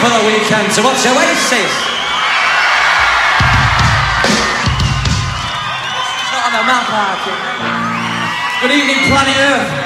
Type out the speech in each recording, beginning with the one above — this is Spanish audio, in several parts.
So what's Oasis? It's not on the map. Good evening, planet Earth.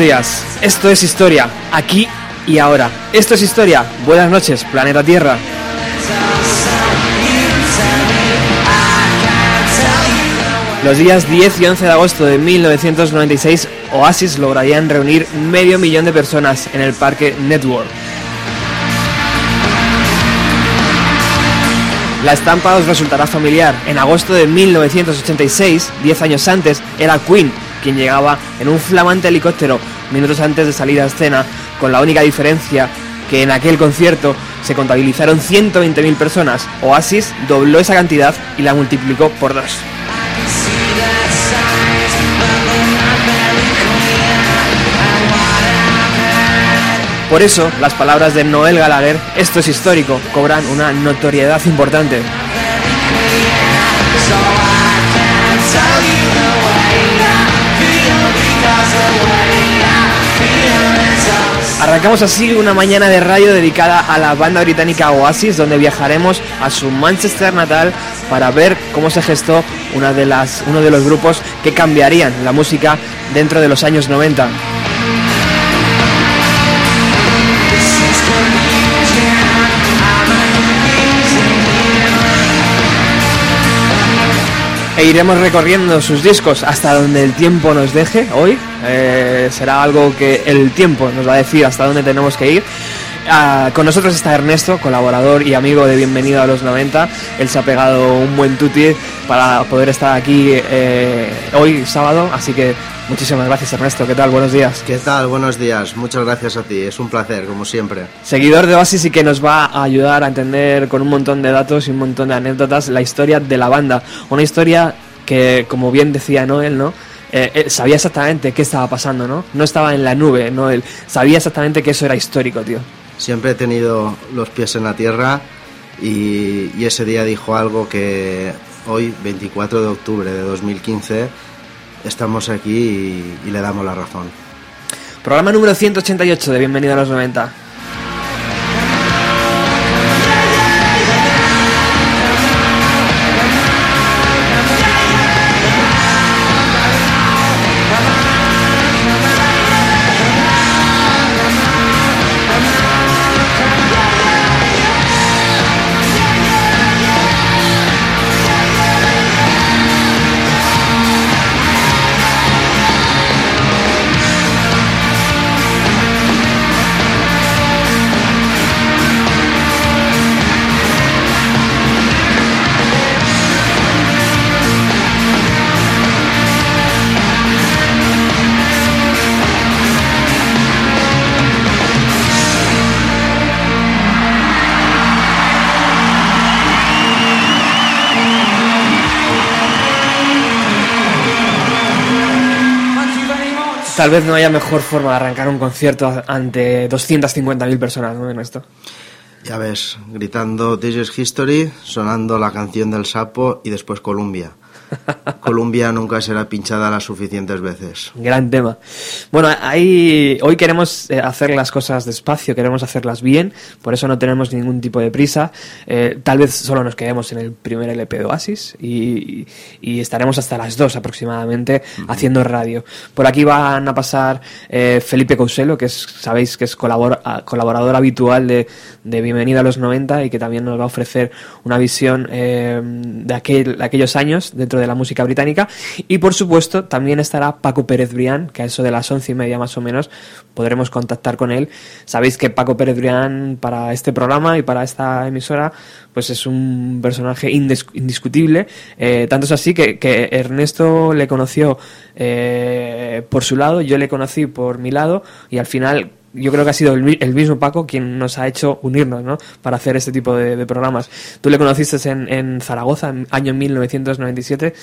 Días. Esto es historia, aquí y ahora. Esto es historia. Buenas noches, planeta Tierra. Los días 10 y 11 de agosto de 1996, Oasis lograrían reunir medio millón de personas en el parque Network. La estampa os resultará familiar. En agosto de 1986, 10 años antes, era Queen quien llegaba en un flamante helicóptero minutos antes de salir a escena con la única diferencia que en aquel concierto se contabilizaron 120.000 personas. Oasis dobló esa cantidad y la multiplicó por dos. Por eso, las palabras de Noel Gallagher, esto es histórico, cobran una notoriedad importante. Arrancamos así una mañana de radio dedicada a la banda británica Oasis, donde viajaremos a su Manchester natal para ver cómo se gestó una de las, uno de los grupos que cambiarían la música dentro de los años 90. E iremos recorriendo sus discos hasta donde el tiempo nos deje hoy. Eh, será algo que el tiempo nos va a decir hasta dónde tenemos que ir. Ah, con nosotros está Ernesto, colaborador y amigo de Bienvenido a los 90. Él se ha pegado un buen tuti para poder estar aquí eh, hoy sábado, así que Muchísimas gracias Ernesto, ¿qué tal? Buenos días. ¿Qué tal? Buenos días, muchas gracias a ti, es un placer, como siempre. Seguidor de Oasis y que nos va a ayudar a entender con un montón de datos y un montón de anécdotas la historia de la banda. Una historia que, como bien decía Noel, ¿no? Eh, eh, sabía exactamente qué estaba pasando, ¿no? No estaba en la nube, Noel. Sabía exactamente que eso era histórico, tío. Siempre he tenido los pies en la tierra y, y ese día dijo algo que hoy, 24 de octubre de 2015, estamos aquí y, le damos la razón. Programa número 188 de Bienvenido a los 90. Tal vez no haya mejor forma de arrancar un concierto ante 250.000 personas, ¿no? En esto. Ya ves, gritando This is History, sonando la canción del sapo y después Columbia. Colombia nunca será pinchada las suficientes veces. Gran tema. Bueno, ahí, hoy queremos eh, hacer las cosas despacio, queremos hacerlas bien, por eso no tenemos ningún tipo de prisa. Eh, tal vez solo nos quedemos en el primer LP de Oasis y, y estaremos hasta las 2 aproximadamente haciendo radio. Por aquí van a pasar eh, Felipe Couselo, que es, sabéis que es colabor, colaborador habitual de, de Bienvenida a los 90 y que también nos va a ofrecer una visión de, aquel, de aquellos años dentro de la música británica. Y por supuesto, también estará Paco Pérez Brián, que a eso de las once y media más o menos podremos contactar con él. Sabéis que Paco Pérez Brián, para este programa y para esta emisora, pues es un personaje indiscutible. Eh, tanto es así que, que Ernesto le conoció eh, por su lado, yo le conocí por mi lado, y al final yo creo que ha sido el, mismo Paco quien nos ha hecho unirnos, ¿no? Para hacer este tipo de, programas. Tú le conociste en, en Zaragoza, en año 1997.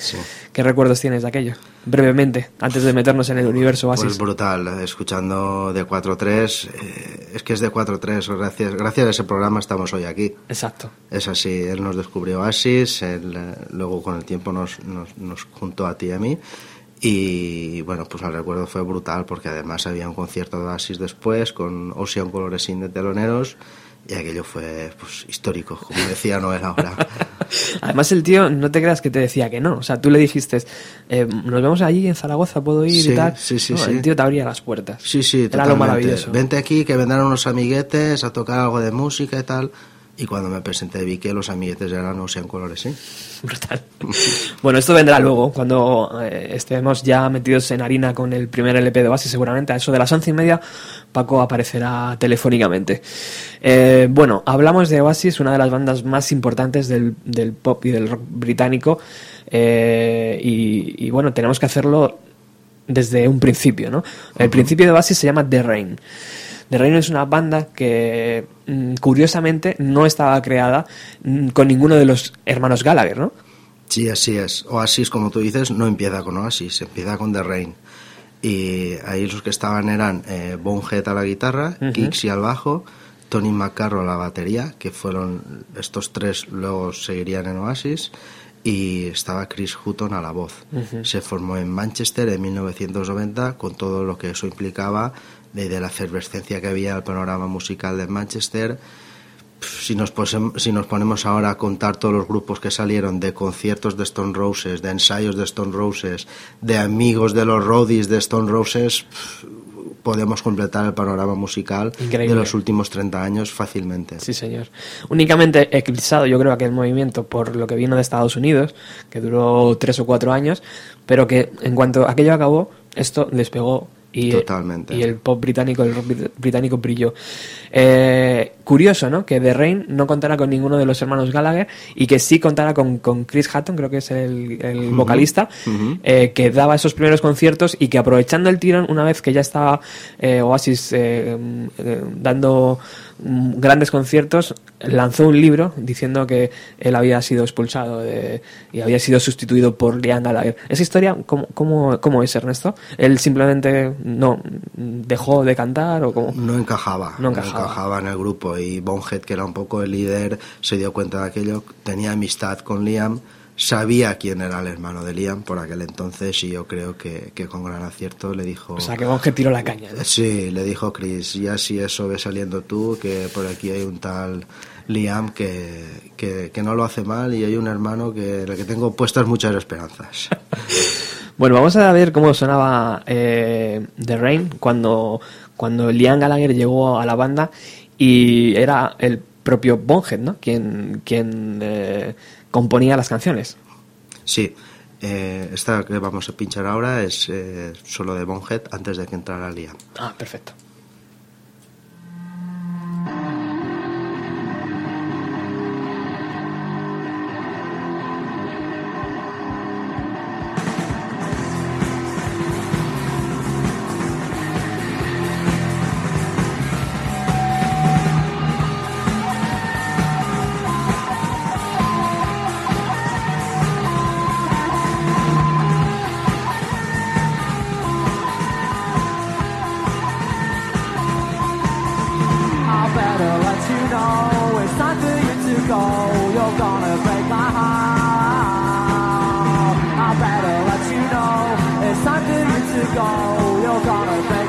¿Qué recuerdos tienes de aquello? Brevemente, antes de meternos en el universo Oasis. Pues brutal, escuchando de 4-3. Eh, es que es de 4-3. Gracias, gracias a ese programa estamos hoy aquí. Exacto. Es así. Él nos descubrió Oasis, él, eh, luego con el tiempo nos, nos, nos juntó a ti y a mí y bueno, pues el recuerdo fue brutal porque además había un concierto de Oasis después con Ocean Coloresin de teloneros y aquello fue pues histórico, como decía Noel ahora. Además el tío, no te creas que te decía que no, o sea, tú le dijiste, eh, nos vemos allí en Zaragoza, puedo ir y tal. Sí, sí, sí. El tío te abría las puertas. Sí, sí, Era lo maravilloso. Vente aquí que vendrán unos amiguetes a tocar algo de música y tal. Y cuando me presenté vi que los amiguetes eran Ocean Colores, sí. Brutal. bueno, esto vendrá luego, cuando eh, estemos ya metidos en harina con el primer LP de base, seguramente a eso de las once y media, Paco aparecerá telefónicamente. Eh, bueno, hablamos de Oasis, una de las bandas más importantes del, del pop y del rock británico, eh, y, y bueno, tenemos que hacerlo desde un principio, ¿no? El principio de Oasis se llama The Rain. The Rain es una banda que mm, curiosamente no estaba creada mm, con ninguno de los hermanos Gallagher, ¿no? Sí, así es. Oasis, como tú dices, no empieza con Oasis, empieza con The Rain. Y ahí los que estaban eran eh, Bonehead a la guitarra, Kixi al bajo, Tony McCarroll a la batería, que fueron estos tres, luego seguirían en Oasis, y estaba Chris Hutton a la voz. Se formó en Manchester en 1990 con todo lo que eso implicaba de, de la efervescencia que había en el panorama musical de Manchester. Si nos, si nos ponemos ahora a contar todos los grupos que salieron de conciertos de Stone Roses, de ensayos de Stone Roses, de amigos de los roadies de Stone Roses, podemos completar el panorama musical Increíble. de los últimos 30 años fácilmente. Sí, señor. Únicamente eclipsado, yo creo, aquel movimiento por lo que vino de Estados Unidos, que duró tres o cuatro años, pero que en cuanto aquello acabó, esto despegó y, Totalmente. y el pop británico, el rock brit- británico brilló. Eh, curioso, ¿no? Que The Rain no contara con ninguno de los hermanos Gallagher y que sí contara con, con Chris Hatton, creo que es el, el vocalista, eh, que daba esos primeros conciertos y que aprovechando el tirón, una vez que ya estaba eh, Oasis eh, dando grandes conciertos, lanzó un libro diciendo que él había sido expulsado de- y había sido sustituido por Liam Gallagher. Esa historia, ¿cómo, cómo, cómo es, Ernesto? ¿Él simplemente no dejó de cantar o cómo? No encajaba, No encajaba. en el grupo y Bonehead, que era un poco el líder, se dio cuenta de aquello, tenía amistad con Liam, sabía quién era el hermano de Liam por aquel entonces y yo creo que, que con gran acierto le dijo... O sea, que Bonge tiró la caña. ¿no? Sí, le dijo Chris, ya si eso ve saliendo tú, que por aquí hay un tal Liam que, que, que no lo hace mal y hay un hermano que en el que tengo puestas muchas esperanzas. Bueno, vamos a ver cómo sonaba eh, The Rain cuando, cuando Liam Gallagher llegó a la banda y era el propio Bonhead, ¿no? Quien, quien eh, componía las canciones. Sí, eh, esta que vamos a pinchar ahora es eh, solo de Bonehead antes de que entrara Liam. Ah, perfecto. Gonna break my heart. I better let you know it's time for you to go. You're gonna break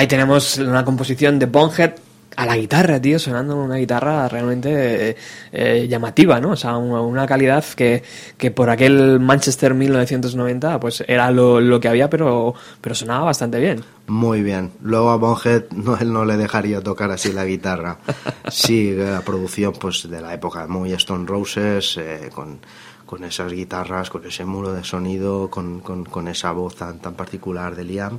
Ahí tenemos una composición de Bonhead a la guitarra, tío, sonando una guitarra realmente eh, eh, llamativa, ¿no? O sea, una, una calidad que, que por aquel Manchester 1990 pues era lo, lo que había, pero, pero sonaba bastante bien. Muy bien. Luego a Bonhead no, él no le dejaría tocar así la guitarra. Sí, la producción pues de la época, muy Stone Roses, eh, con, con esas guitarras, con ese muro de sonido, con, con, con esa voz tan, tan particular de Liam.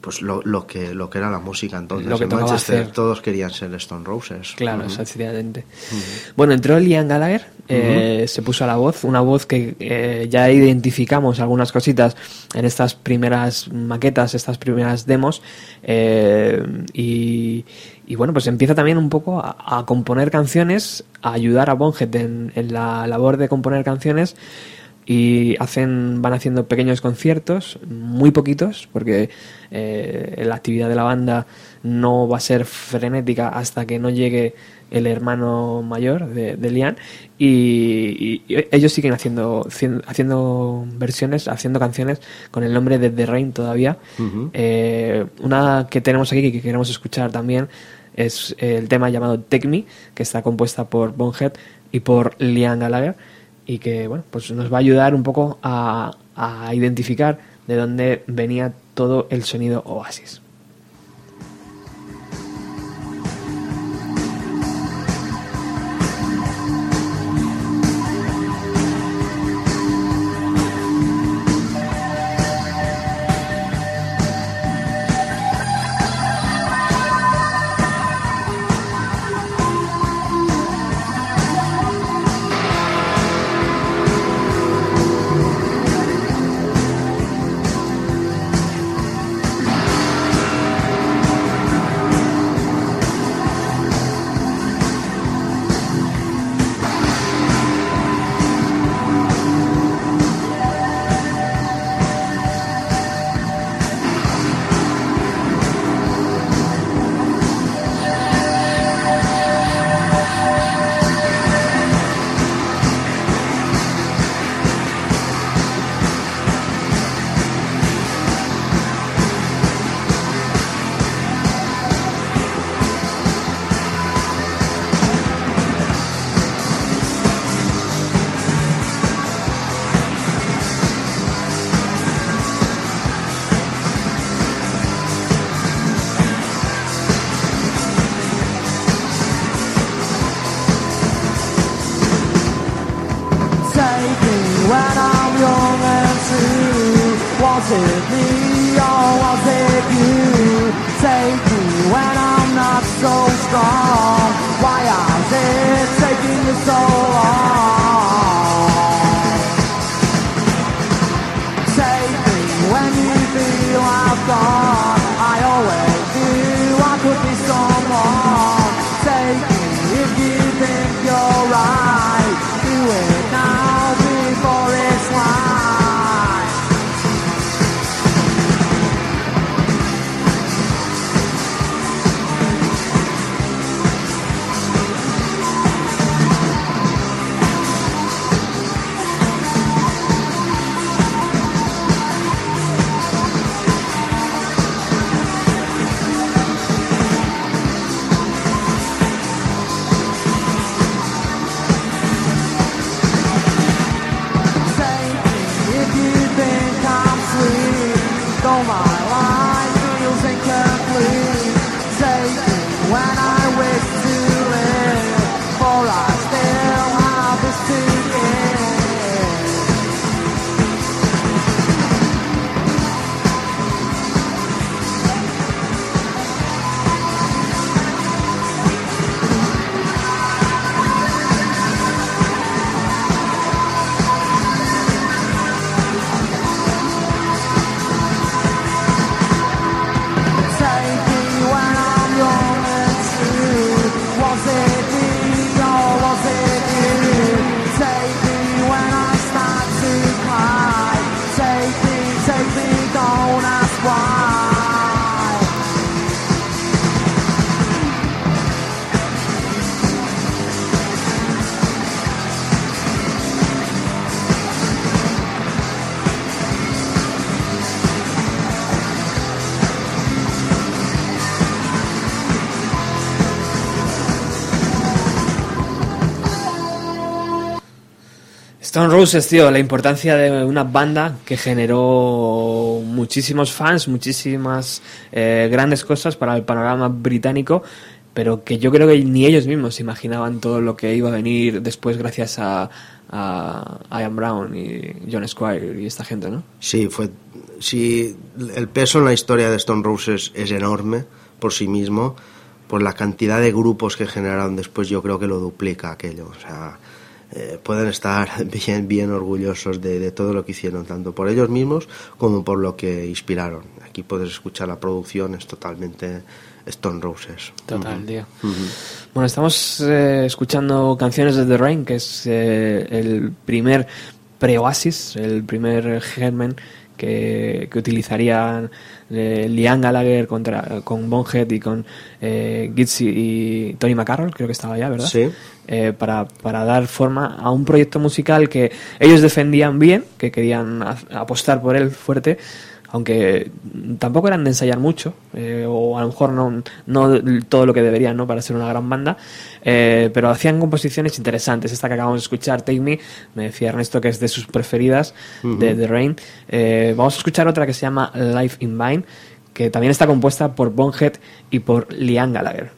Pues lo, lo, que, lo que era la música entonces. Lo que en Manchester hacer. todos querían ser Stone Roses. Claro, Ujú. sencillamente. Bueno, entró Liam Gallagher, eh, se puso a la voz, una voz que eh, ya identificamos algunas cositas en estas primeras maquetas, estas primeras demos, eh, y, y bueno, pues empieza también un poco a, a componer canciones, a ayudar a Bonhead en, en la labor de componer canciones y hacen van haciendo pequeños conciertos muy poquitos porque eh, la actividad de la banda no va a ser frenética hasta que no llegue el hermano mayor de, de Liam y, y ellos siguen haciendo cien- haciendo versiones haciendo canciones con el nombre de The Rain todavía. Eh, una que tenemos aquí que queremos escuchar también es el tema llamado Take Me que está compuesta por Bonhead y por Liam Gallagher y que bueno pues nos va a ayudar un poco a, a identificar de dónde venía todo el sonido Oasis. Stone Roses, tío, la importancia de una banda que generó muchísimos fans, muchísimas eh, grandes cosas para el panorama británico, pero que yo creo que ni ellos mismos imaginaban todo lo que iba a venir después gracias a, a Ian Brown y John Squire y esta gente, ¿no? Sí, fue. Sí, el peso en la historia de Stone Roses es enorme por sí mismo, por la cantidad de grupos que generaron después, yo creo que lo duplica aquello. O sea, eh, pueden estar bien, bien orgullosos de, de todo lo que hicieron, tanto por ellos mismos como por lo que inspiraron. Aquí puedes escuchar la producción, es totalmente Stone Roses. Total, tío. Bueno, estamos eh, escuchando canciones de The Rain, que es eh, el primer pre-Oasis, el primer germen que, que utilizarían eh, Liam Gallagher contra, con Bonhead y con eh, y Tony McCarroll, creo que estaba ya, ¿verdad? Sí. Eh, para, para dar forma a un proyecto musical que ellos defendían bien, que querían a- apostar por él fuerte, aunque tampoco eran de ensayar mucho, eh, o a lo mejor no, no todo lo que deberían ¿no? para ser una gran banda, eh, pero hacían composiciones interesantes. Esta que acabamos de escuchar, Take Me, me decía Ernesto que es de sus preferidas, de The Rain. Eh, vamos a escuchar otra que se llama Life in Vine, que también está compuesta por Bonhead y por Liam Gallagher.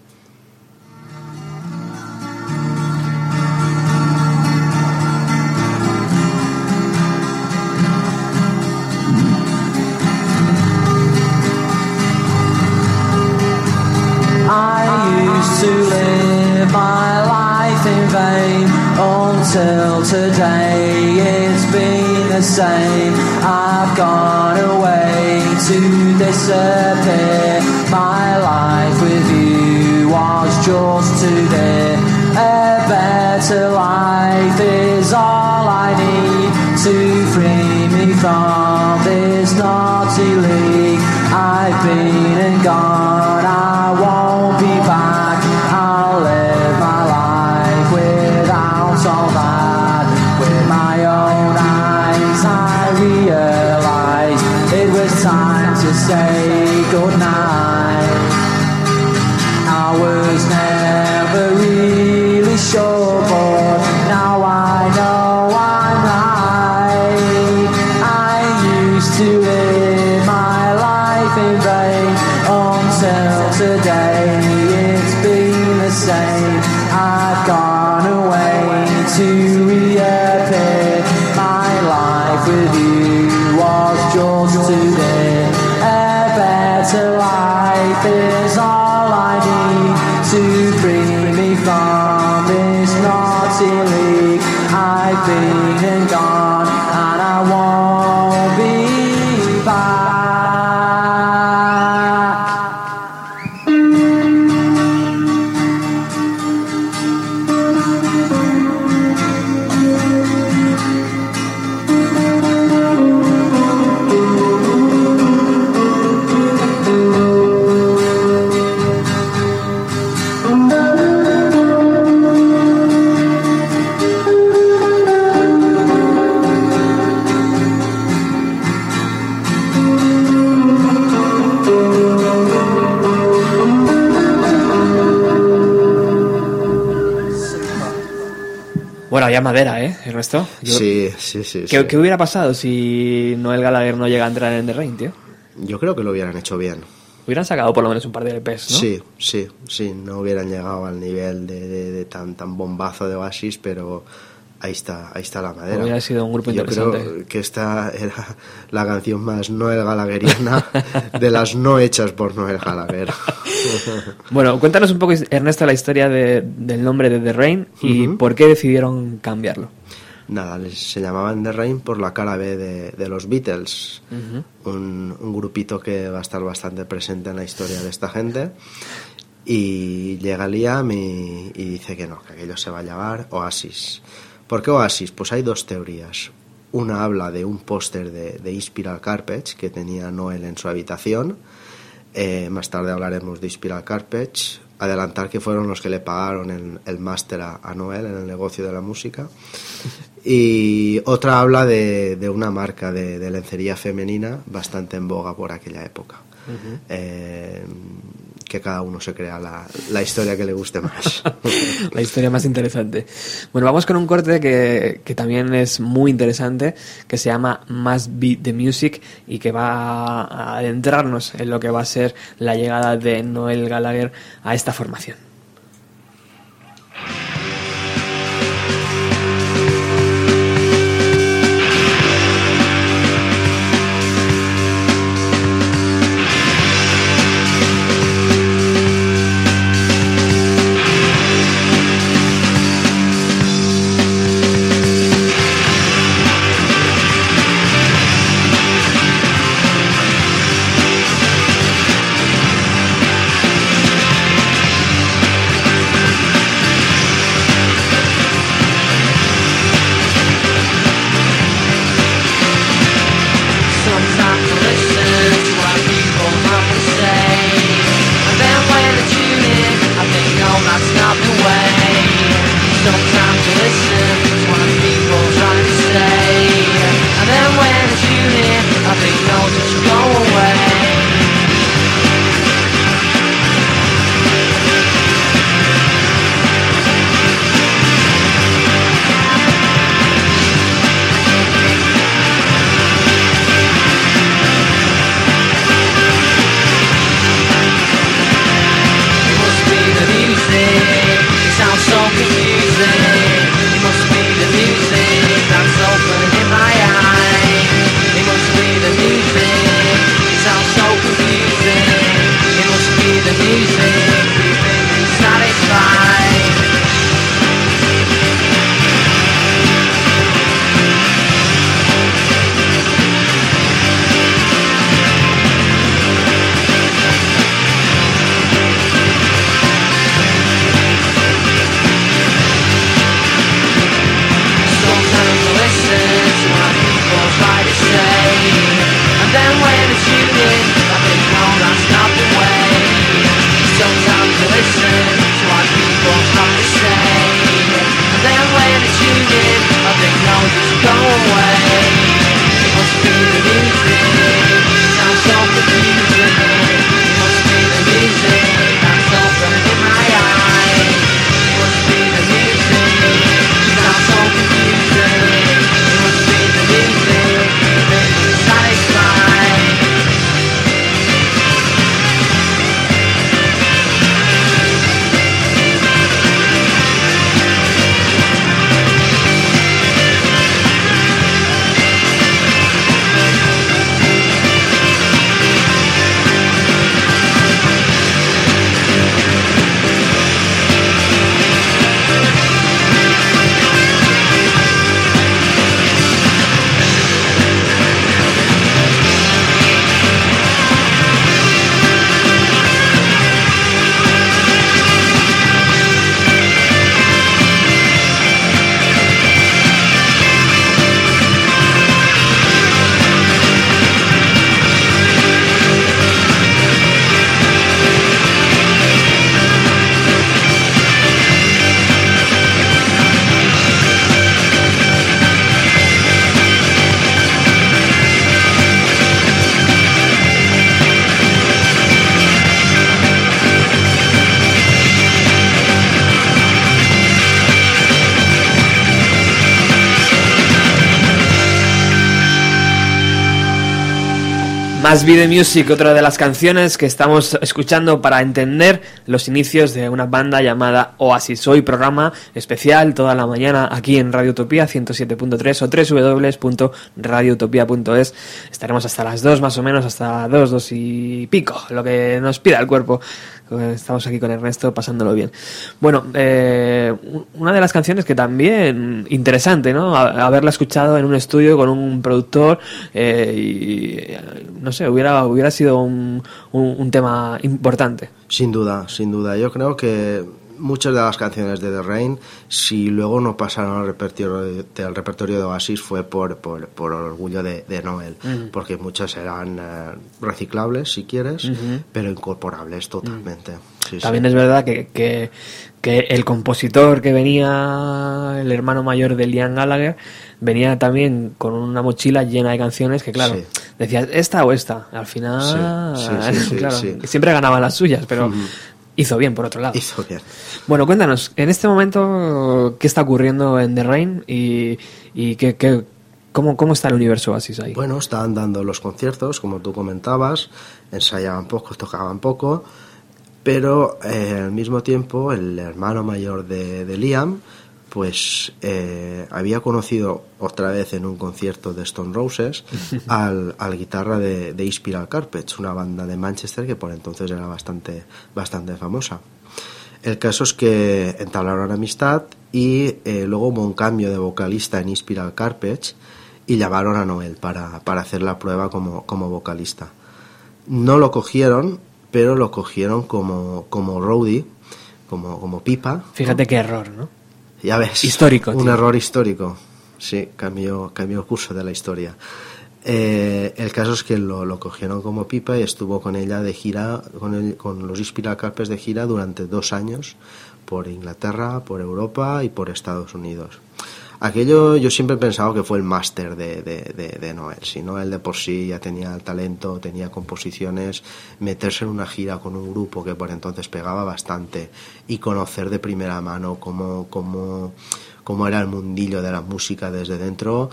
Vain until today it's been the same. I've gone away to disappear. My life with you was just today. A better life is all I need to free me from this naughty league. I've been and gone, I won't time to say goodnight. Madera, ¿eh? El resto. Yo- Sí, sí, sí. ¿Qué, sí. qué hubiera pasado si Noel Gallagher no llega a entrar en The Rain, tío? Yo creo que lo hubieran hecho bien. Hubieran sacado por lo menos un par de LPs, ¿no? Sí, sí, sí. No hubieran llegado al nivel de, de- de tan, tan bombazo de Oasis, pero ahí está, ahí está la madera. Hubiera sido un grupo Yo interesante. creo que esta era la canción más Noel Gallagheriana de las no hechas por Noel Gallagher. Bueno, cuéntanos un poco, Ernesto, la historia de- del nombre de The Rain y Ujú. por qué decidieron cambiarlo. Nada, se llamaban The Rain por la cara B de, de los Beatles. un, un grupito que va a estar bastante presente en la historia de esta gente. Y llega Liam y, y dice que no, que aquello se va a llamar Oasis. ¿Por qué Oasis? Pues hay dos teorías. Una habla de un póster de, de Inspiral Carpets que tenía Noel en su habitación. Eh, más tarde hablaremos de Inspiral Carpets. Adelantar que fueron los que le pagaron el, el máster a, a Noel en el negocio de la música. Y otra habla de, de una marca de, de lencería femenina bastante en boga por aquella época. Eh, que cada uno se crea la, la historia que le guste más. la historia más interesante. Bueno, vamos con un corte que, que también es muy interesante, que se llama Must Be the Music y que va a adentrarnos en lo que va a ser la llegada de Noel Gallagher a esta formación. Video Music, otra de las canciones que estamos escuchando para entender los inicios de una banda llamada Oasis. Hoy programa especial toda la mañana aquí en Radio Utopía 107.3 o www.radioutopía.es. Estaremos hasta las 2 más o menos, hasta 2, 2 y pico, lo que nos pida el cuerpo. Estamos aquí con Ernesto pasándolo bien. Bueno, eh, una de las canciones que también interesante, ¿no? Haberla escuchado en un estudio con un productor eh, y eh, no sé, hubiera hubiera sido un, un tema importante. Sin duda, sin duda. Yo creo que muchas de las canciones de The Rain, si luego no pasaron al repertorio al repertorio de Oasis, fue por, por, por orgullo de, de Noel, porque muchas eran eh, reciclables, si quieres, pero incorporables totalmente. Sí, También sí. es verdad que, que, que el compositor que venía, el hermano mayor de Liam Gallagher, venía también con una mochila llena de canciones que, claro, Sí. Decías, ¿esta o esta? Al final, claro, siempre ganaban las suyas, pero hizo bien por otro lado. Hizo bien. Bueno, cuéntanos, en este momento, ¿qué está ocurriendo en The Rain y, y qué, qué- cómo, cómo está el universo Oasis ahí? Bueno, estaban dando los conciertos, como tú comentabas, ensayaban poco, tocaban poco, pero eh, al mismo tiempo el hermano mayor de, de Liam, pues eh, había conocido otra vez en un concierto de Stone Roses al, al guitarra de, de Spiral Carpets, una banda de Manchester que por entonces era bastante, bastante famosa. El caso es que entablaron amistad y eh, luego hubo un cambio de vocalista en Inspiral Carpets y llamaron a Noel para, para hacer la prueba como, como vocalista. No lo cogieron, pero lo cogieron como, como roadie, como, como pipa. Fíjate qué error, ¿no? Ya ves. Histórico, Un tío. error histórico. Sí, cambió, cambió el curso de la historia. Eh, el caso es que lo, lo cogieron como pipa y estuvo con ella de gira, con, el- con los Inspiral Carpets de gira durante dos años por Inglaterra, por Europa y por Estados Unidos. Aquello yo siempre he pensado que fue el máster de, de, de- Noel. Si Noel de por sí ya tenía talento, tenía composiciones, meterse en una gira con un grupo que por entonces pegaba bastante y conocer de primera mano cómo, cómo, cómo era el mundillo de la música desde dentro,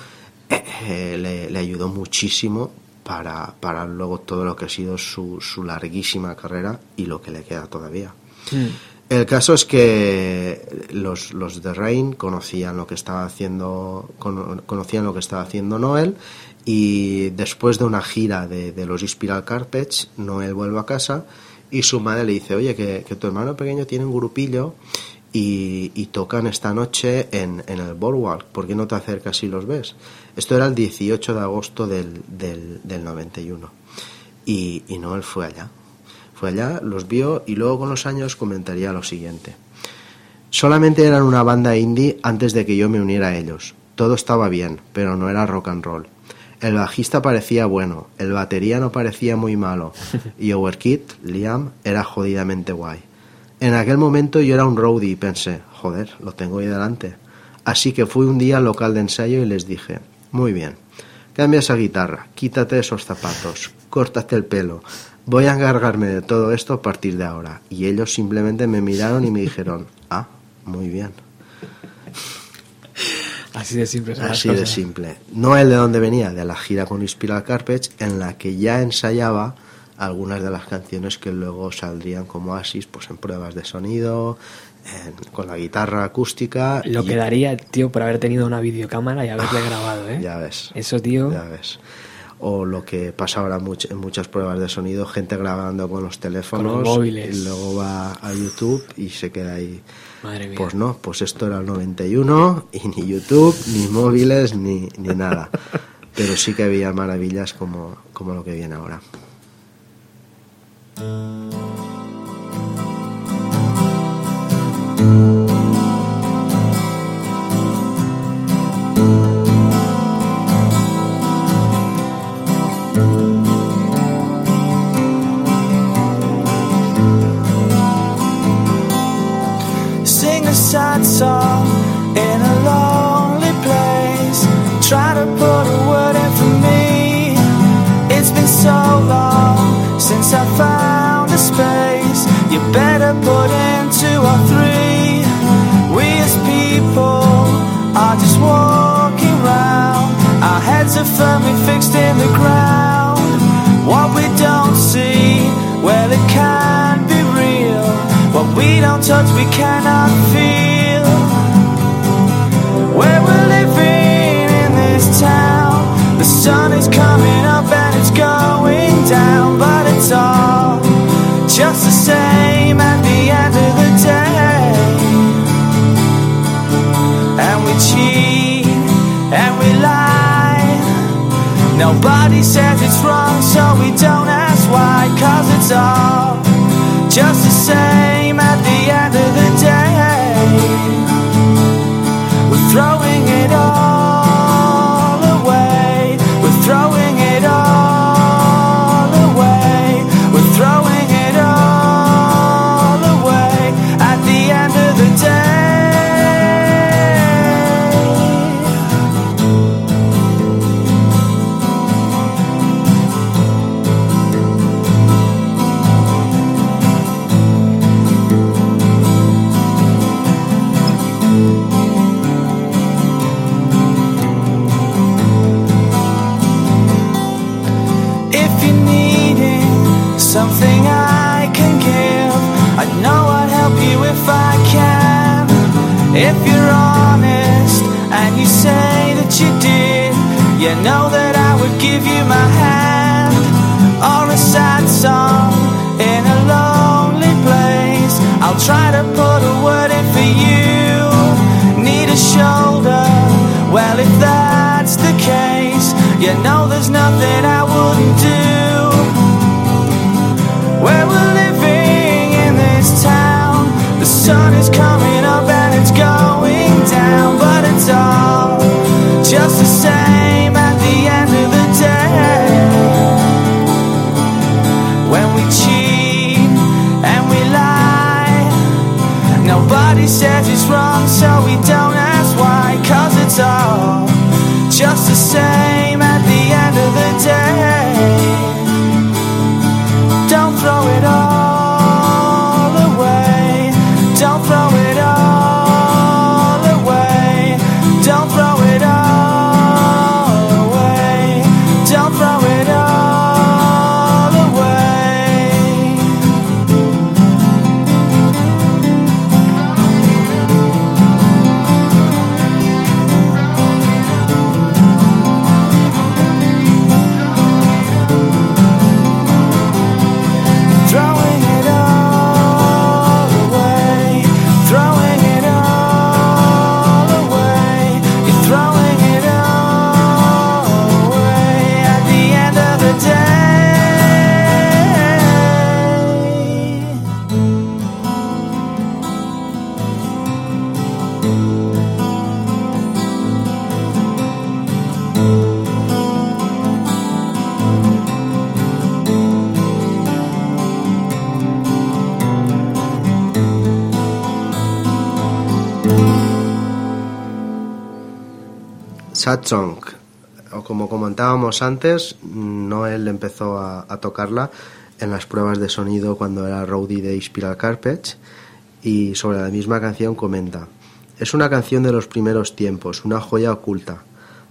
eh, le, ayudó muchísimo para, para luego todo lo que ha sido su, su larguísima carrera y lo que le queda todavía. El caso es que los, los de Rain conocían lo que estaba haciendo cono- conocían lo que estaba haciendo Noel y después de una gira de, de los Spiral Carpets Noel vuelve a casa y su madre le dice oye que, que tu hermano pequeño tiene un grupillo y, y tocan esta noche en, en el Boardwalk. ¿por qué no te acercas y los ves? esto era el 18 de agosto del, del, del 91 y, y Noel fue allá fue allá, los vio y luego con los años comentaría lo siguiente. Solamente eran una banda indie antes de que yo me uniera a ellos. Todo estaba bien, pero no era rock and roll. El bajista parecía bueno, el batería no parecía muy malo y Overkid, Liam, era jodidamente guay. En aquel momento yo era un roadie y pensé, joder, lo tengo ahí delante. Así que fui un día al local de ensayo y les dije, muy bien, cambia esa guitarra, quítate esos zapatos, córtate el pelo, voy a encargarme de todo esto a partir de ahora. Y ellos simplemente me miraron y me dijeron, ah, muy bien. Así de simple. Así de simple. No el de donde venía, de la gira con Inspiral Carpets, en la que ya ensayaba algunas de las canciones que luego saldrían como Asis, pues en pruebas de sonido, con la guitarra acústica. Lo y- que daría tío por haber tenido una videocámara y haberle grabado, ¿eh? Ya ves. Eso, tío. Ya ves. O lo que pasa ahora en muchas pruebas de sonido, gente grabando con los teléfonos Con los móviles. y luego va a YouTube y se queda ahí. Madre mía. Pues no, pues esto era el 91 y ni YouTube, ni móviles, ni, ni nada. Pero sí que había maravillas como, como lo que viene ahora. Sad song in a lonely place. Try to put a word in for me. It's been so long since I found a space. You better put in two or three. Walking round. Our heads are firmly fixed in the ground. What we don't see, well, it can be real. What we don't touch, we cannot feel. Where we're living in this town, the sun is coming up and it's going down, but it's all just the same cheat and we lie. Nobody says it's wrong, so we don't ask why, cause it's all just the same there's no Song, como comentábamos antes, Noel empezó a, tocarla en las pruebas de sonido cuando era roadie de Spiral Carpets y sobre la misma canción comenta es una canción de los primeros tiempos, una joya oculta.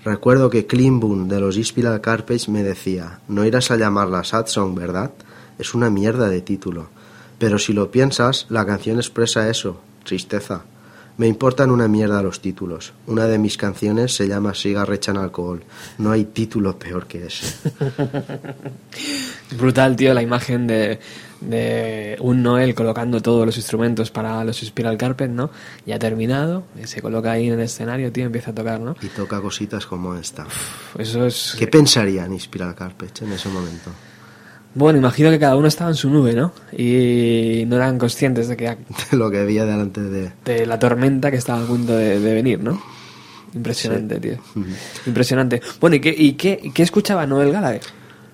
Recuerdo que Clean Boon de los Spiral Carpets me decía no irás a llamarla Sad Song, ¿verdad? Es una mierda de título. Pero si lo piensas, la canción expresa eso, tristeza. Me importan una mierda los títulos. Una de mis canciones se llama Cigarrecha en alcohol. No hay título peor que ese. Brutal, tío, la imagen de, de un Noel colocando todos los instrumentos para los Spiral Carpet, ¿no? Ya terminado, se coloca ahí en el escenario, tío, empieza a tocar, ¿no? Y toca cositas como esta. Eso es... ¿Qué pensarían Spiral Carpets en ese momento? Bueno, imagino que cada uno estaba en su nube, ¿no? Y no eran conscientes de que De lo que había delante de... de la tormenta que estaba a punto de, de venir, ¿no? Impresionante, tío. Impresionante. Bueno, ¿y qué, y qué, qué escuchaba Noel Gallagher?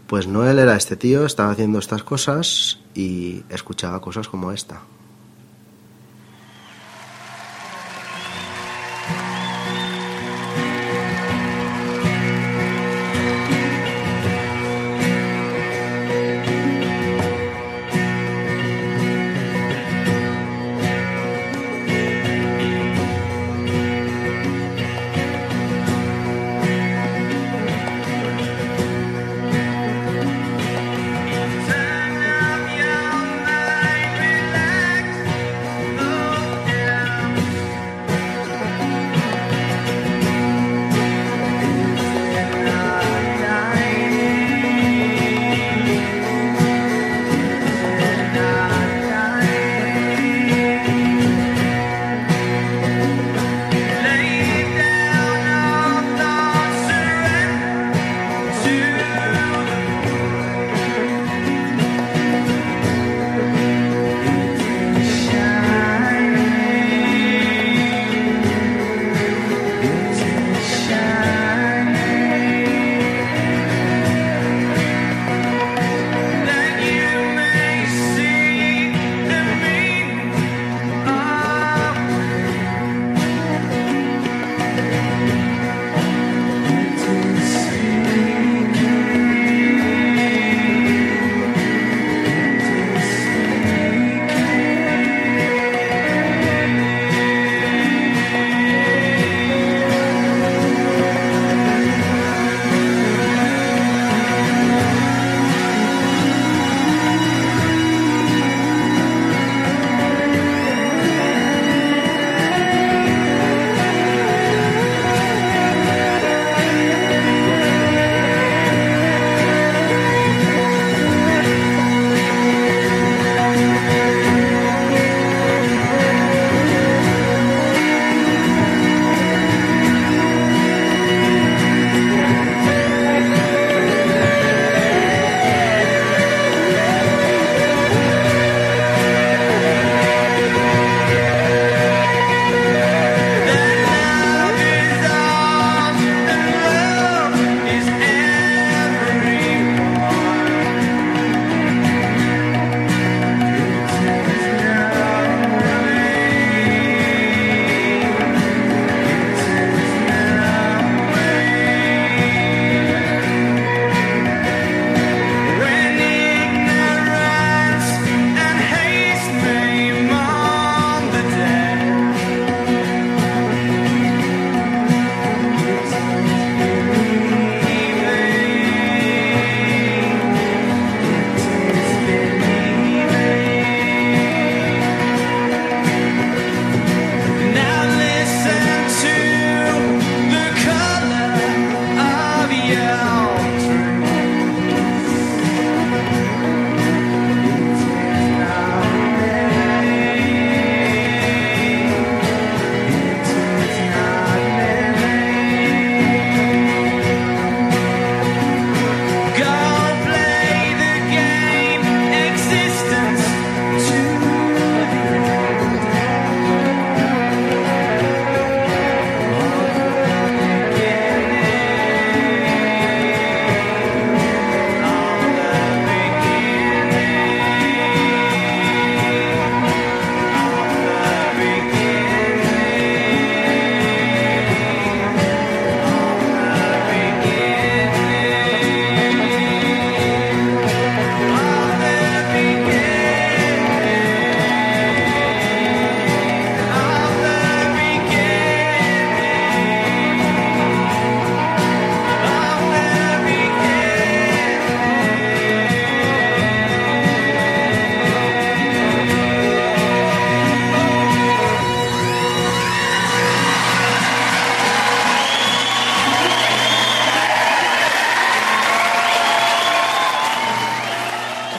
Pues Noel era este tío, estaba haciendo estas cosas y escuchaba cosas como esta.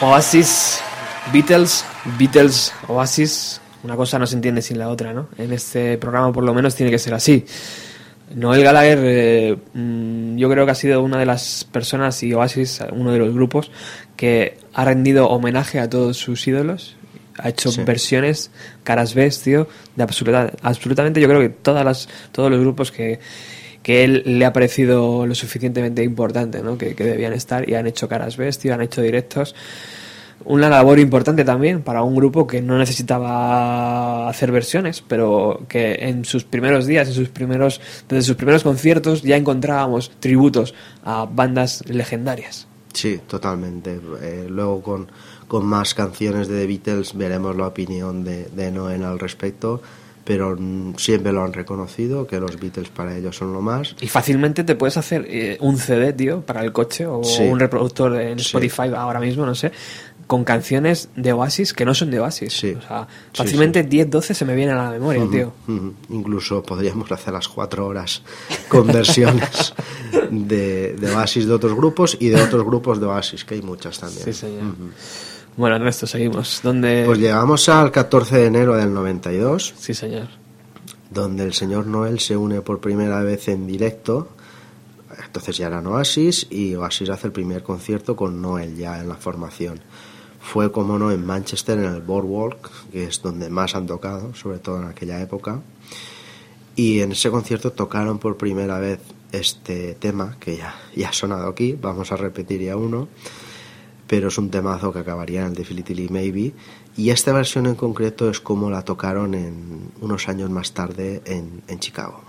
Oasis, Beatles, Beatles, Oasis, una cosa no se entiende sin la otra, ¿no? En este programa por lo menos tiene que ser así. Noel Gallagher, eh, mm, yo creo que ha sido una de las personas y Oasis, uno de los grupos que ha rendido homenaje a todos sus ídolos. Ha hecho Sí. versiones, caras B, tío, de absoluta, absolutamente yo creo que todas las, todos los grupos que, que él le ha parecido lo suficientemente importante, ¿no? Que, que debían estar y han hecho caras B, tío, han hecho directos una labor importante también para un grupo que no necesitaba hacer versiones, pero que en sus primeros días, en sus primeros, desde sus primeros conciertos ya encontrábamos tributos a bandas legendarias. Sí, totalmente. Eh, luego con, con más canciones de The Beatles veremos la opinión de, de Noel al respecto, pero siempre lo han reconocido, que los Beatles para ellos son lo más. Y fácilmente te puedes hacer eh, un CD, tío, para el coche o Sí. un reproductor en Sí. Spotify ahora mismo, no sé, con canciones de Oasis que no son de Oasis. Sí. O sea, fácilmente 10, 12 se me vienen a la memoria, tío. Incluso podríamos hacer las cuatro horas con versiones de, de Oasis de otros grupos y de otros grupos de Oasis, que hay muchas también. Sí, señor. Bueno, Ernesto, seguimos. ¿Dónde...? Pues llegamos al 14 de enero del 92, Sí, señor. donde el señor Noel se une por primera vez en directo. Entonces ya eran Oasis y Oasis hace el primer concierto con Noel ya en la formación. Fue, como no, en Manchester, en el Boardwalk, que es donde más han tocado, sobre todo en aquella época. Y en ese concierto tocaron por primera vez este tema, que ya, ya ha sonado aquí, vamos a repetir ya uno, pero es un temazo que acabaría en el Definitely Maybe. Y esta versión en concreto es como la tocaron en, unos años más tarde en, en Chicago.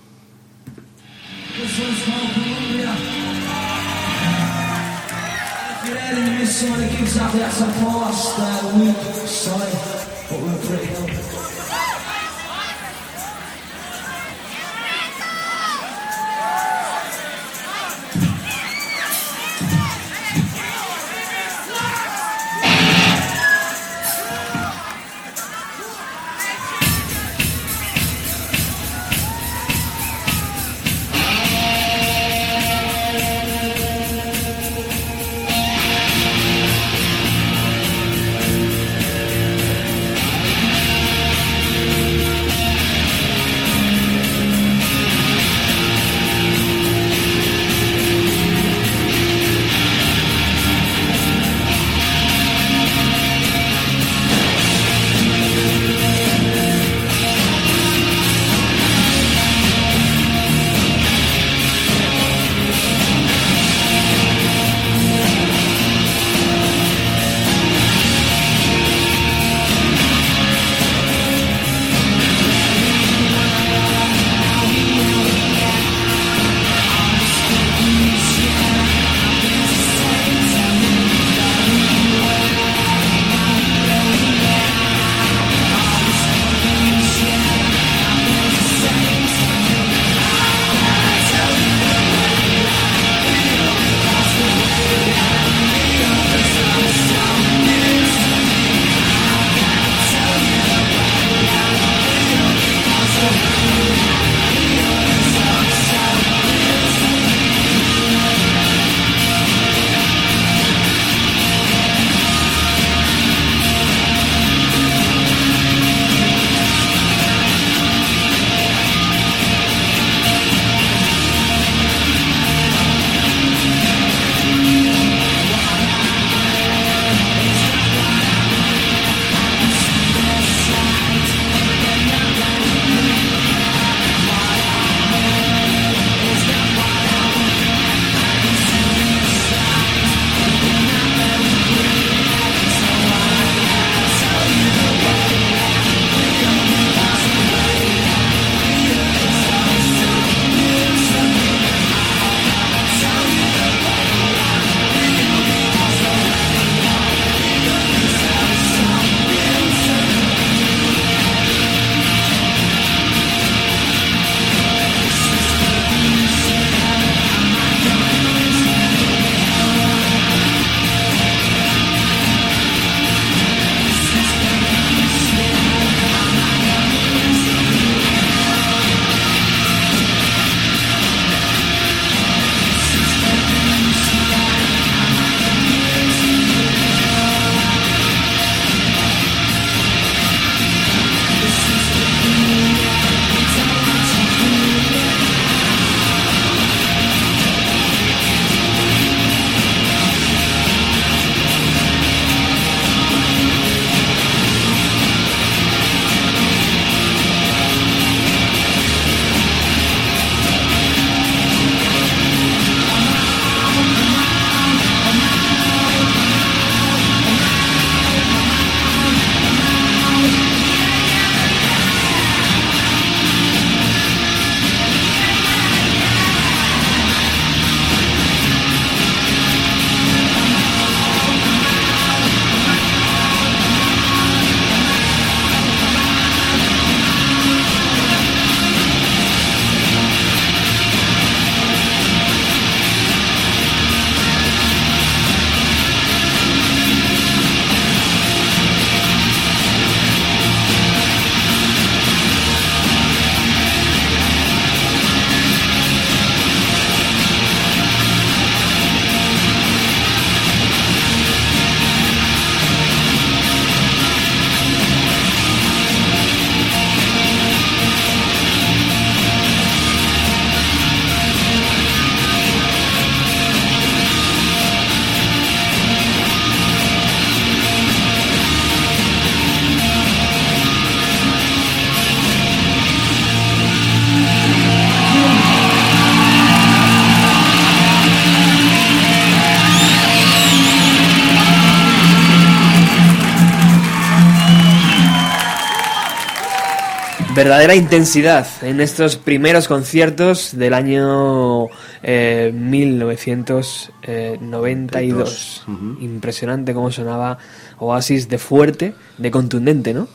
Verdadera intensidad en estos primeros conciertos del año eh, 1992. Ujú. Impresionante cómo sonaba Oasis de fuerte, de contundente, ¿no?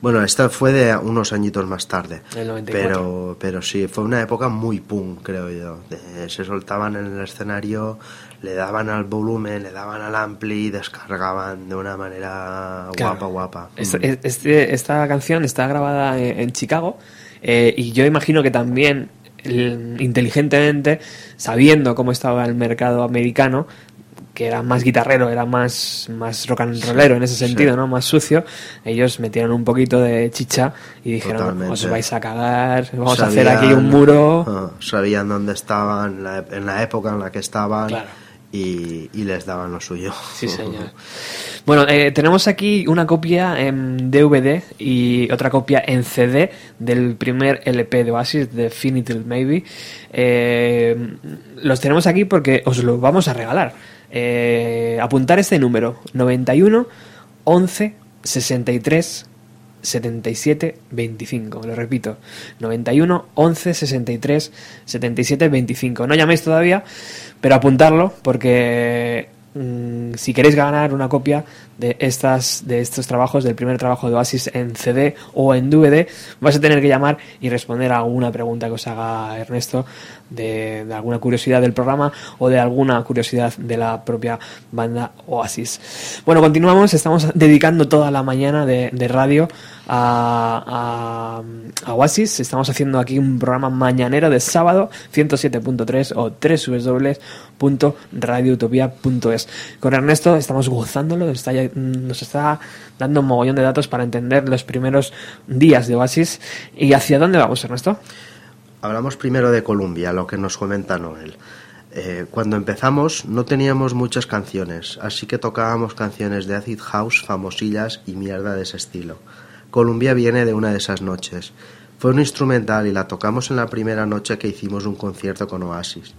Bueno, esta fue de unos añitos más tarde. El 94. Pero, pero sí, fue una época muy punk, creo yo. De- se soltaban en el escenario, le daban al volumen, le daban al ampli y descargaban de una manera Claro. guapa, guapa. Esta, este- esta canción está grabada en, en Chicago eh, y yo imagino que también el- inteligentemente, sabiendo cómo estaba el mercado americano, que era más guitarrero, era más, más rock and rollero en ese Sí. sentido, ¿no? Más sucio, ellos metieron un poquito de chicha y dijeron, Totalmente. os vais a cagar, vamos a hacer aquí un muro. ah, sabían dónde estaban, en la, época en la que estaban Claro. y, y les daban lo suyo. Sí, señor. Bueno, eh, tenemos aquí una copia en DVD y otra copia en CD del primer LP de Oasis, Definitive Maybe. Eh, los tenemos aquí porque os lo vamos a regalar. Eh, apuntar este número: 91 11 63 77 25. Lo repito: 91 11 63 77 25. No llaméis todavía, pero apuntarlo porque mm, si queréis ganar una copia de estas de estos trabajos del primer trabajo de Oasis en CD o en DVD vais a tener que llamar y responder a alguna pregunta que os haga Ernesto de, alguna curiosidad del programa o de alguna curiosidad de la propia banda Oasis. Bueno continuamos. Estamos dedicando toda la mañana de, radio a, a, Oasis. Estamos haciendo aquí un programa mañanero de sábado 107.3 o www.radioutopia.es con Ernesto estamos gozándolo está nos está dando un mogollón de datos para entender los primeros días de Oasis. Y hacia dónde vamos Ernesto Hablamos primero de Columbia, lo que nos comenta Noel. Eh, cuando empezamos no teníamos muchas canciones, así que tocábamos canciones de acid house, famosillas y mierda de ese estilo. Columbia viene de una de esas noches. Fue un instrumental y la tocamos en la primera noche que hicimos un concierto con Oasis.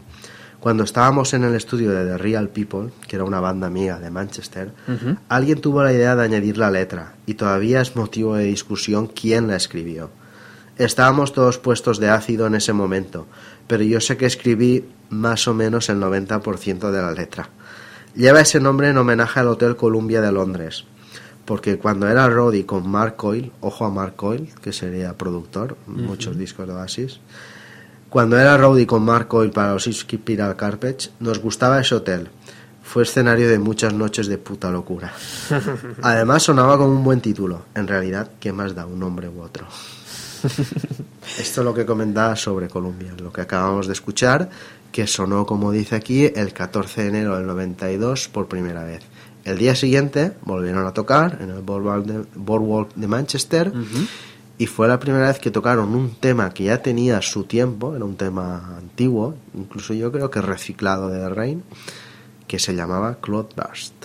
Cuando estábamos en el estudio de The Real People, que era una banda amiga de Manchester, alguien tuvo la idea de añadir la letra y todavía es motivo de discusión quién la escribió. Estábamos todos puestos de ácido en ese momento, pero yo sé que escribí más o menos el 90% de la letra. Lleva ese nombre en homenaje al Hotel Columbia de Londres, porque cuando era Roddy con Mark Coyle, ojo a Mark Coyle, que sería productor, muchos discos de Oasis, cuando era Roddy con Mark Coyle para los Spiral Carpets, nos gustaba ese hotel. Fue escenario de muchas noches de puta locura. Además sonaba como un buen título. En realidad, ¿qué más da un nombre u otro? Esto es lo que comentaba sobre Columbia, lo que acabamos de escuchar, que sonó, como dice aquí, el 14 de enero del 92 por primera vez. El día siguiente volvieron a tocar en el Boardwalk de, Boardwalk de Manchester y fue la primera vez que tocaron un tema que ya tenía su tiempo, era un tema antiguo, incluso yo creo que reciclado de The Rain, que se llamaba Cloudburst.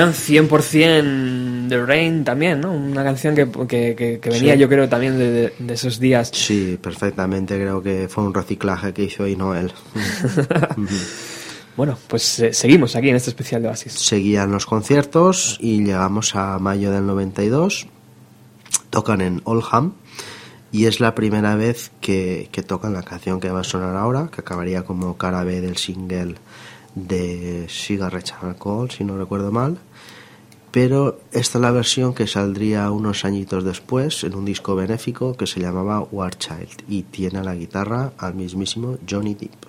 Canción 100% de Rain también, ¿no? Una canción que, que- que- que venía Sí. yo creo también de, de- de esos días. Sí, perfectamente. Creo que fue un reciclaje que hizo ahí Noel. Bueno, pues eh, seguimos aquí en este especial de Oasis. Seguían los conciertos y llegamos a mayo del 92. Tocan en Oldham y es la primera vez que, que tocan la canción que va a sonar ahora, que acabaría como cara B del single de Cigarette and Alcohol, si no recuerdo mal. Pero esta es la versión que saldría unos añitos después en un disco benéfico que se llamaba War Child y tiene a la guitarra al mismísimo Johnny Depp.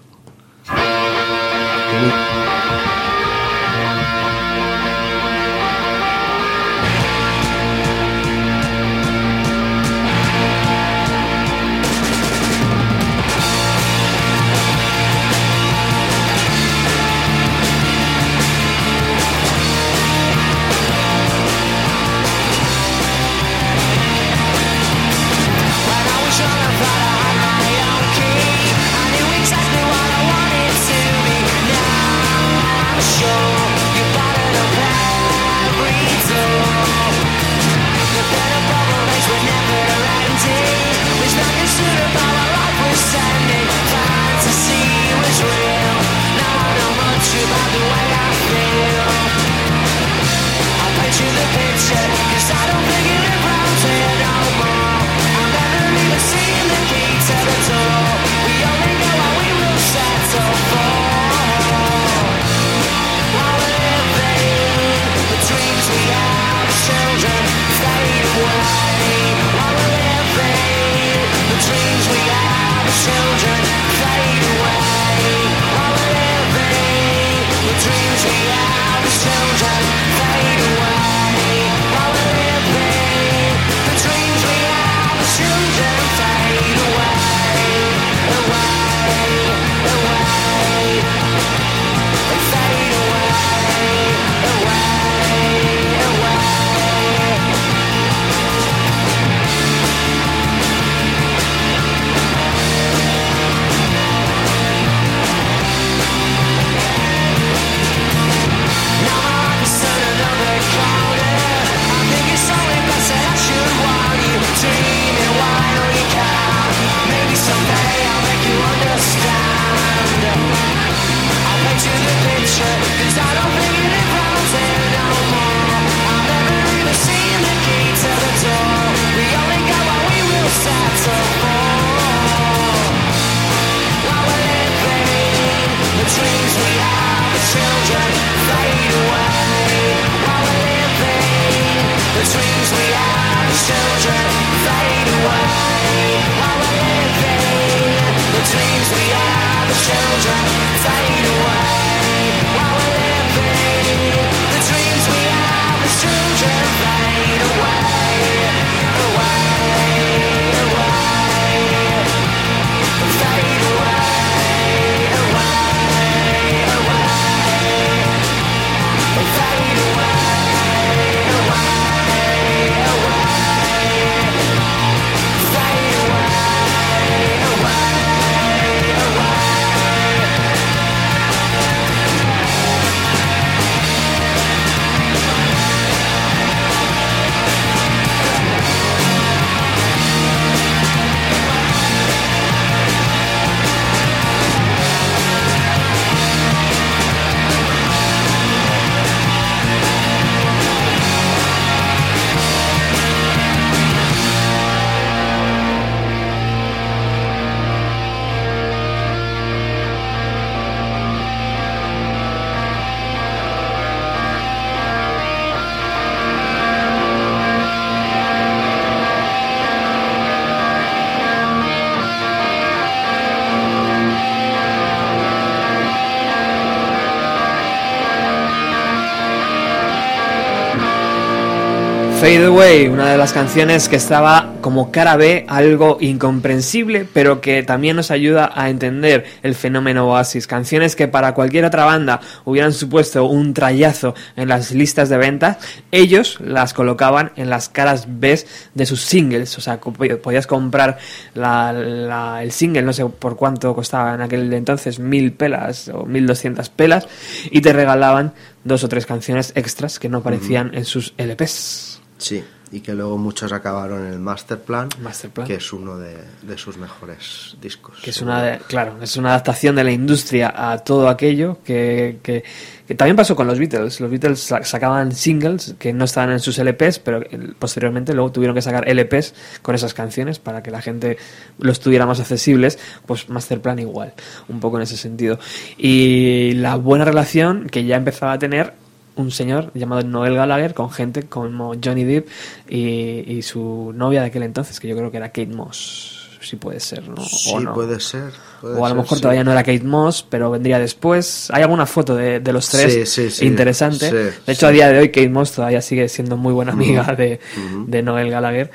Fade Away, una de las canciones que estaba como cara B, algo incomprensible, pero que también nos ayuda a entender el fenómeno Oasis. Canciones que para cualquier otra banda hubieran supuesto un trayazo en las listas de ventas, ellos las colocaban en las caras B de sus singles. O sea, podías comprar la- la- el single, no sé por cuánto costaba en aquel entonces, mil pelas o mil doscientas pelas, y te regalaban dos o tres canciones extras que no aparecían en sus LPs. Sí, y que luego muchos acabaron en el Masterplan, Masterplan. que es uno de, de sus mejores discos. que es una de- claro es una adaptación de la industria a todo aquello que, que- que también pasó con los Beatles los Beatles sa- sacaban singles que no estaban en sus LPs pero eh, posteriormente luego tuvieron que sacar LPs con esas canciones para que la gente los tuviera más accesibles pues Masterplan igual un poco en ese sentido y la buena relación que ya empezaba a tener un señor llamado Noel Gallagher con gente como Johnny Depp y, y su novia de aquel entonces que yo creo que era Kate Moss si puede ser ¿no? Sí, o no. puede ser. puede O a lo ser, mejor sí. todavía no era Kate Moss, pero vendría después. Hay alguna foto de, de los tres Sí, sí, sí. interesante. Sí, de hecho, sí. a día de hoy Kate Moss todavía sigue siendo muy buena amiga de, de Noel Gallagher.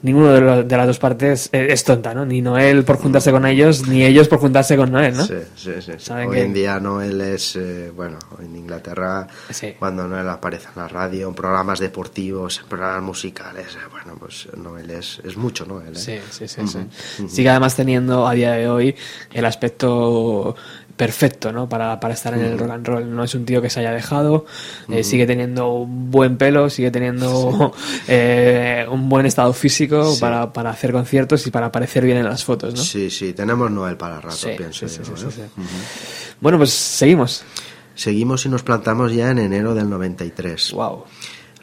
Ninguno de, los- de las dos partes eh, es tonta, ¿no? Ni Noel por juntarse con ellos, ni ellos por juntarse con Noel, ¿no? Sí, sí, sí. Hoy que- en día Noel es, eh, bueno, en Inglaterra, Sí. cuando Noel aparece en la radio, en programas deportivos, en programas musicales, eh, bueno, pues Noel es, es mucho Noel. ¿eh? Sí, sí, sí, sí. Sigue además teniendo a día de hoy el aspecto perfecto, ¿no? Para, para estar en el rock and roll. No es un tío que se haya dejado, eh, sigue teniendo un buen pelo, sigue teniendo eh, un buen estado físico Sí. para, para hacer conciertos y para aparecer bien en las fotos, ¿no? Sí, sí, tenemos Noel para rato, Sí, pienso sí, yo. ¿eh? Bueno, pues seguimos. Seguimos y nos plantamos ya en enero del 93. Wow.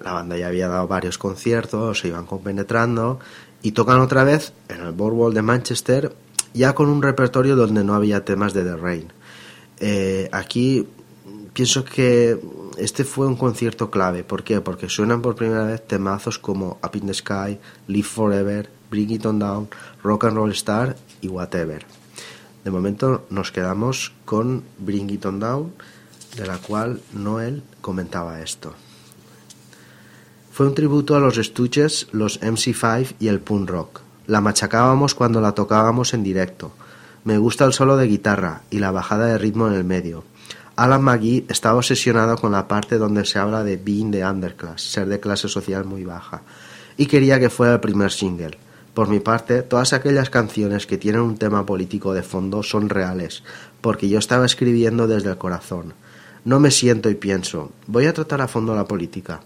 La banda ya había dado varios conciertos, se iban compenetrando y tocan otra vez en el Boardwalk de Manchester, ya con un repertorio donde no había temas de The Rain. Eh, aquí pienso que este fue un concierto clave. ¿Por qué? Porque suenan por primera vez temazos como Up in the Sky, Live Forever, Bring It On Down, Rock and Roll Star y Whatever. De momento nos quedamos con Bring It On Down, de la cual Noel comentaba esto. Fue un tributo a los Stooges, los MC5 y el punk rock. La machacábamos cuando la tocábamos en directo. Me gusta el solo de guitarra y la bajada de ritmo en el medio. Alan McGee estaba obsesionado con la parte donde se habla de being the underclass, ser de clase social muy baja, y quería que fuera el primer single. Por mi parte, todas aquellas canciones que tienen un tema político de fondo son reales, porque yo estaba escribiendo desde el corazón. No me siento y pienso, voy a tratar a fondo la política.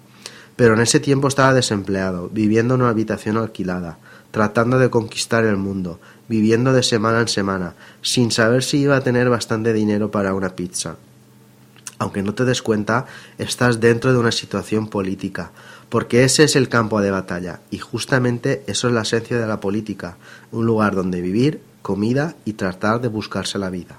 Pero en ese tiempo estaba desempleado, viviendo en una habitación alquilada, tratando de conquistar el mundo, viviendo de semana en semana, sin saber si iba a tener bastante dinero para una pizza. Aunque no te des cuenta, estás dentro de una situación política, porque ese es el campo de batalla, y justamente eso es la esencia de la política, un lugar donde vivir, comida y tratar de buscarse la vida.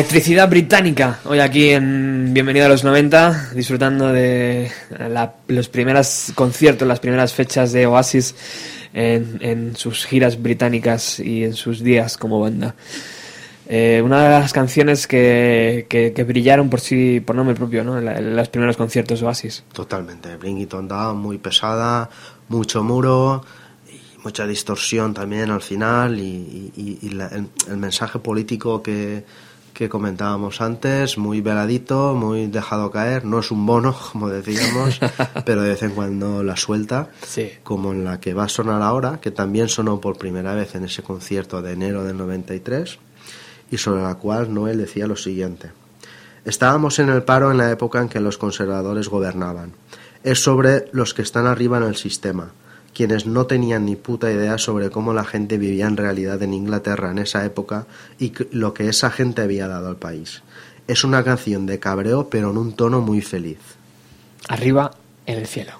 Electricidad británica, hoy aquí en Bienvenido a los 90, disfrutando de la- los primeros conciertos, las primeras fechas de Oasis en, en sus giras británicas y en sus días como banda. Eh, una de las canciones que, que- que brillaron por sí, por nombre propio, ¿no? En, los primeros conciertos Oasis. Totalmente, Bring It On Down, muy pesada, mucho muro mucha distorsión también al final y- y- y la- el, el mensaje político que, que comentábamos antes, muy veladito, muy dejado caer, no es un bono, como decíamos, pero de vez en cuando la suelta, Sí. como en la que va a sonar ahora, que también sonó por primera vez en ese concierto de enero del 93 y sobre la cual Noel decía lo siguiente. Estábamos en el paro en la época en que los conservadores gobernaban. Es sobre los que están arriba en el sistema, quienes no tenían ni puta idea sobre cómo la gente vivía en realidad en Inglaterra en esa época y lo que esa gente había dado al país. Es una canción de cabreo pero en un tono muy feliz. Arriba en el cielo.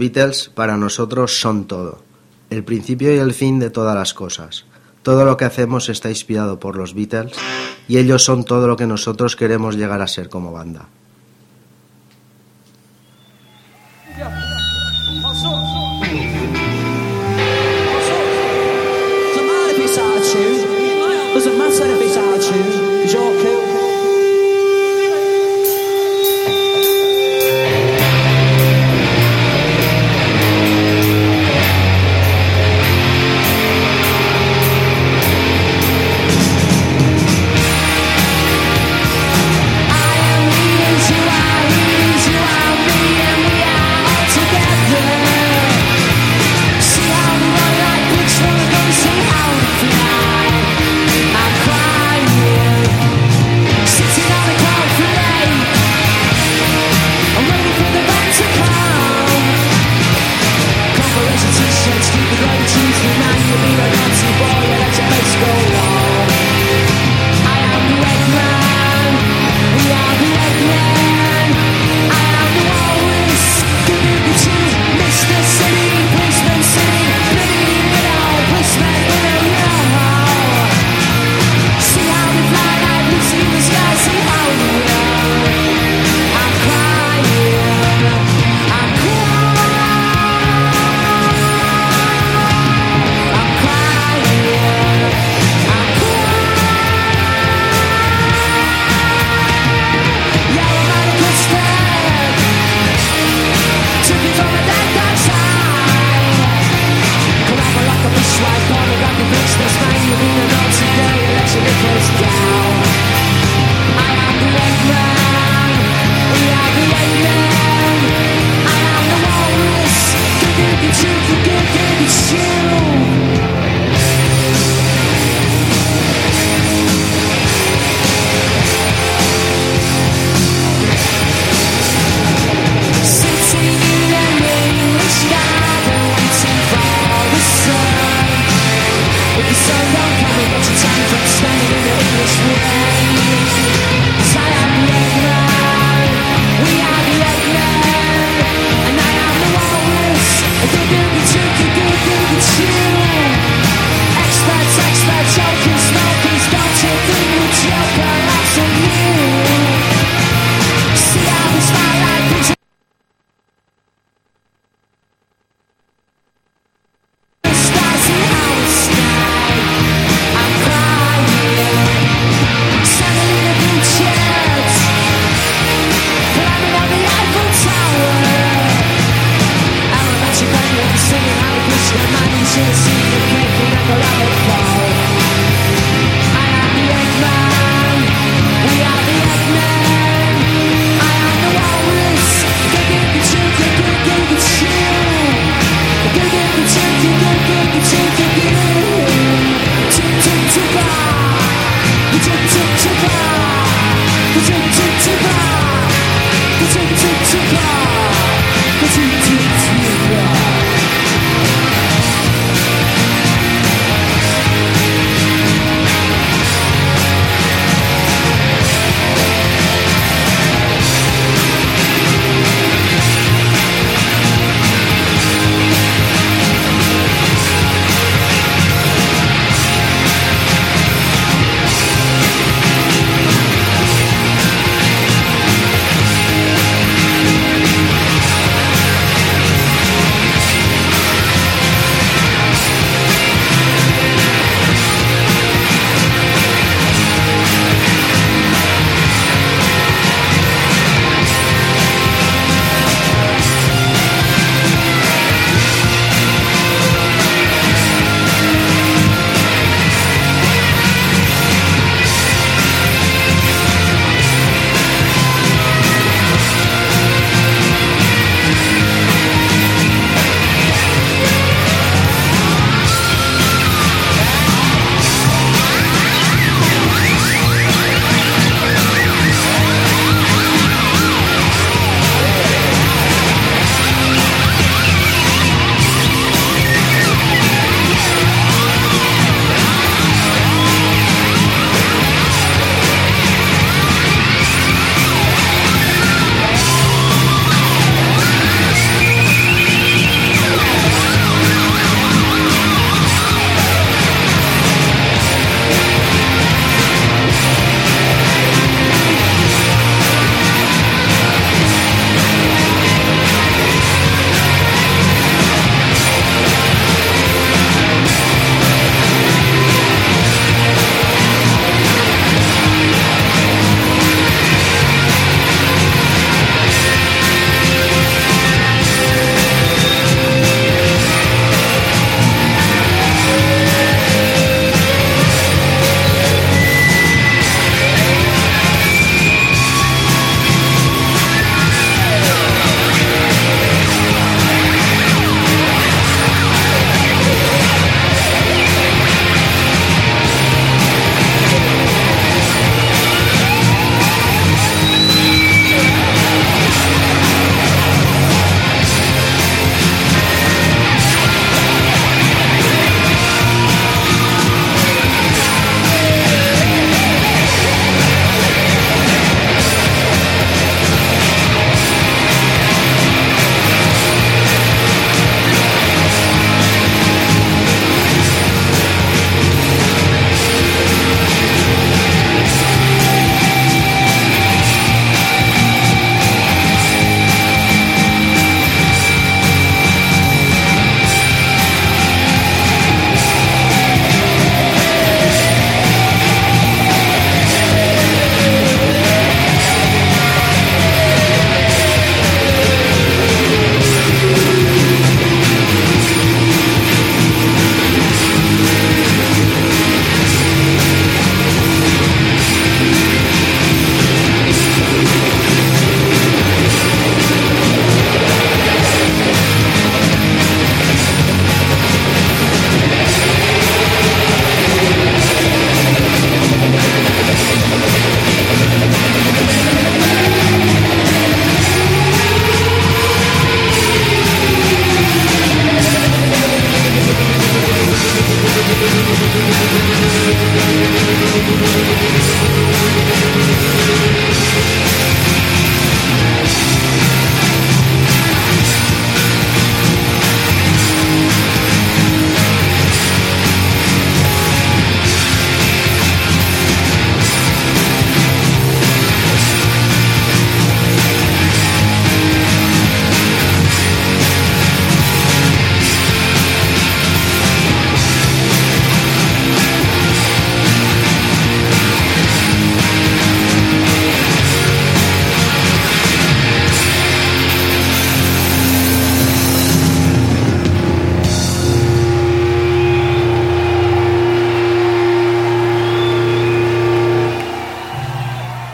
Beatles para nosotros son todo, el principio y el fin de todas las cosas. Todo lo que hacemos está inspirado por los Beatles y ellos son todo lo que nosotros queremos llegar a ser como banda.